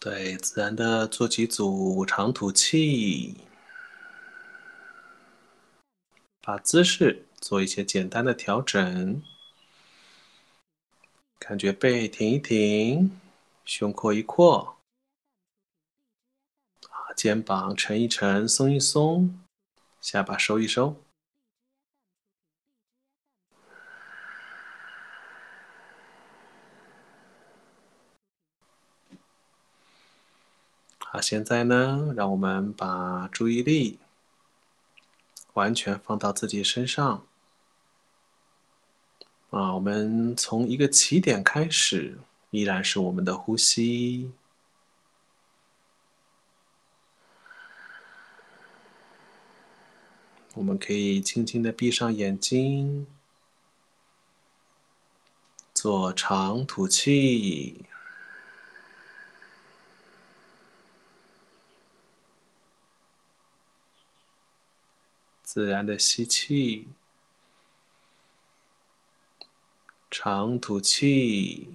对，自然的做几组长吐气，把姿势做一些简单的调整，感觉背挺一挺，胸廓一扩，肩膀沉一沉，松一松，下巴收一收。现在呢，让我们把注意力完全放到自己身上。啊，我们从一个起点开始，依然是我们的呼吸。我们可以轻轻的闭上眼睛，做长吐气。自然的吸气，长吐气，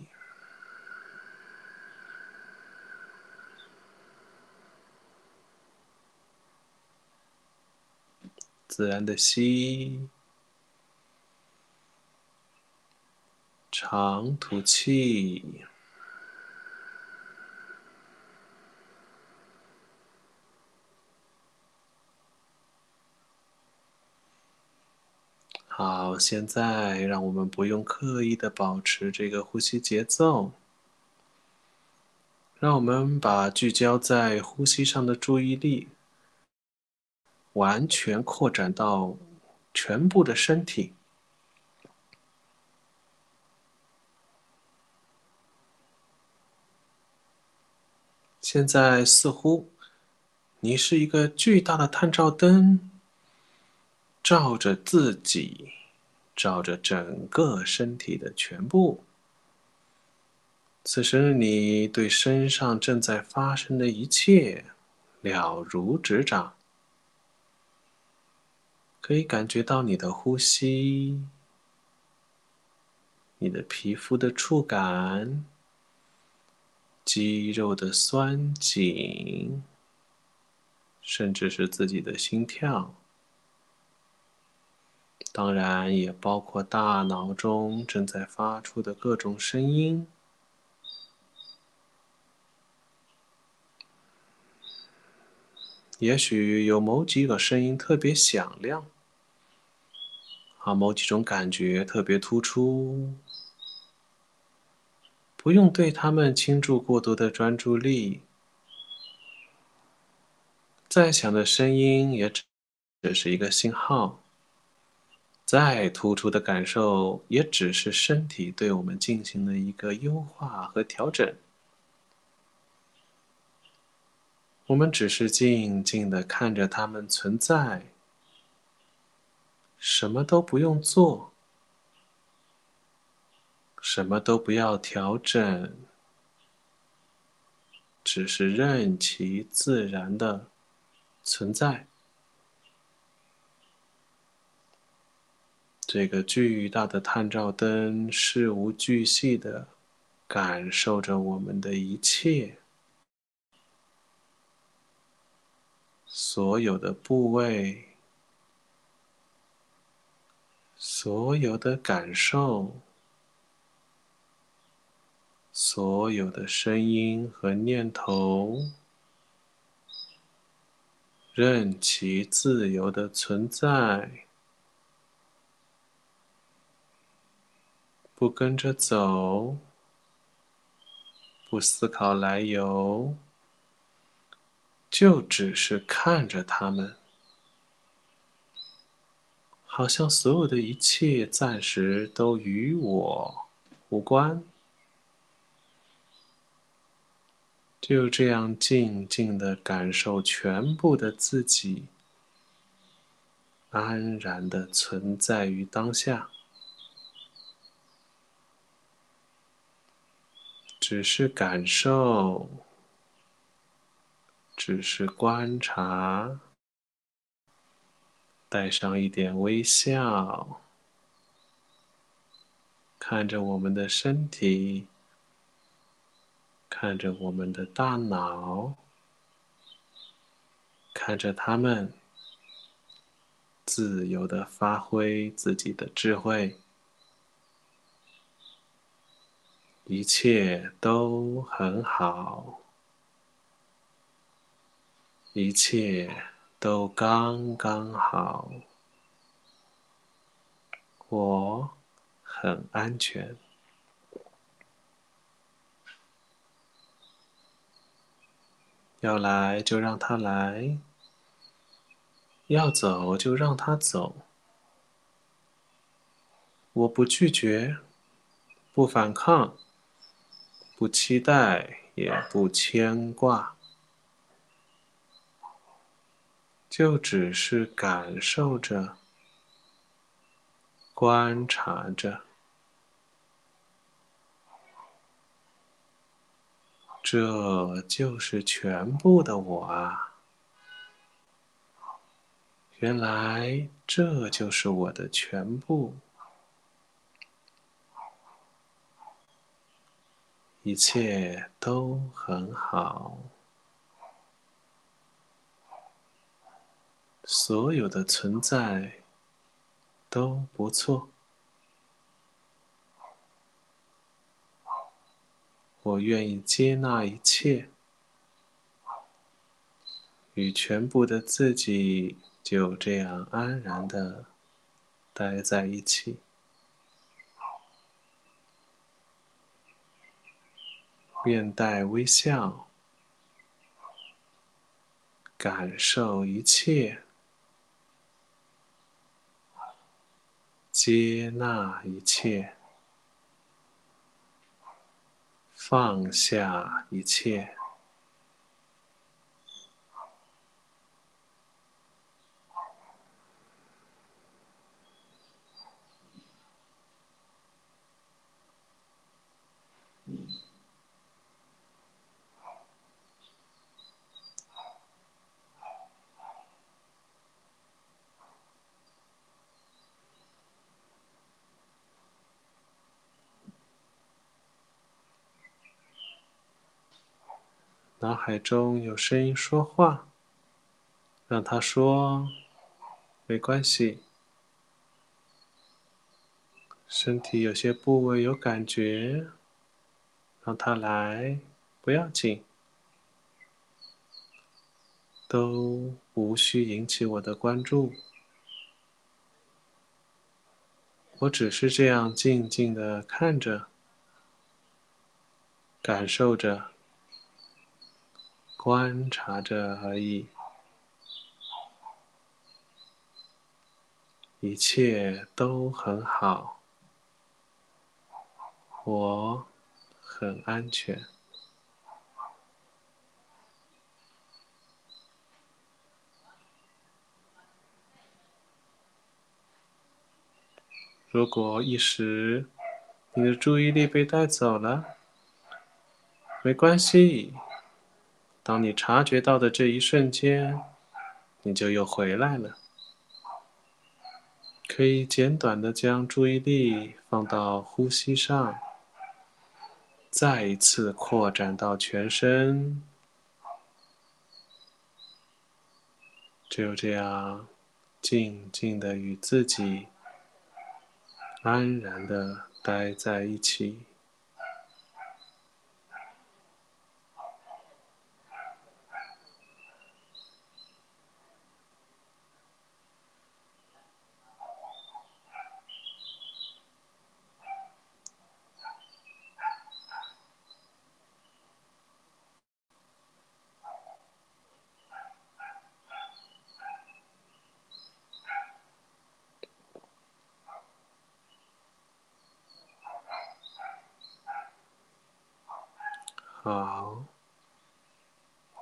自然的吸，长吐气。好，现在让我们不用刻意的保持这个呼吸节奏，让我们把聚焦在呼吸上的注意力完全扩展到全部的身体。现在似乎你是一个巨大的探照灯。照着自己，照着整个身体的全部。此时，你对身上正在发生的一切了如指掌，可以感觉到你的呼吸、你的皮肤的触感、肌肉的酸紧，甚至是自己的心跳。当然，也包括大脑中正在发出的各种声音。也许有某几个声音特别响亮，啊，某几种感觉特别突出。不用对他们倾注过多的专注力。再响的声音也只只是一个信号。再突出的感受，也只是身体对我们进行了一个优化和调整。我们只是静静的看着它们存在，什么都不用做，什么都不要调整，只是任其自然的存在。这个巨大的探照灯事无巨细的感受着我们的一切，所有的部位，所有的感受，所有的声音和念头，任其自由的存在。不跟着走，不思考来由，就只是看着他们，好像所有的一切暂时都与我无关。就这样静静的感受全部的自己，安然的存在于当下。只是感受，只是观察，带上一点微笑，看着我们的身体，看着我们的大脑，看着他们自由的发挥自己的智慧，一切都很好，一切都刚刚好，我很安全。要来就让他来，要走就让他走。我不拒绝，不反抗，不期待，也不牵挂，就只是感受着，观察着。这就是全部的我啊！原来这就是我的全部，一切都很好，所有的存在都不错。我愿意接纳一切，与全部的自己就这样安然的待在一起，面带微笑，感受一切，接纳一切。放下一切。脑海中有声音说话，让他说，没关系。身体有些部位有感觉，让他来，不要紧，都无需引起我的关注。我只是这样静静的看着，感受着。观察着而已，一切都很好，我很安全。如果一时你的注意力被带走了，没关系。当你察觉到的这一瞬间，你就又回来了。可以简短的将注意力放到呼吸上，再一次扩展到全身，就这样静静的与自己安然的待在一起。好，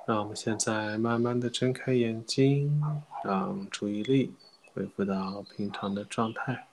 那我们现在慢慢的睁开眼睛，让注意力恢复到平常的状态。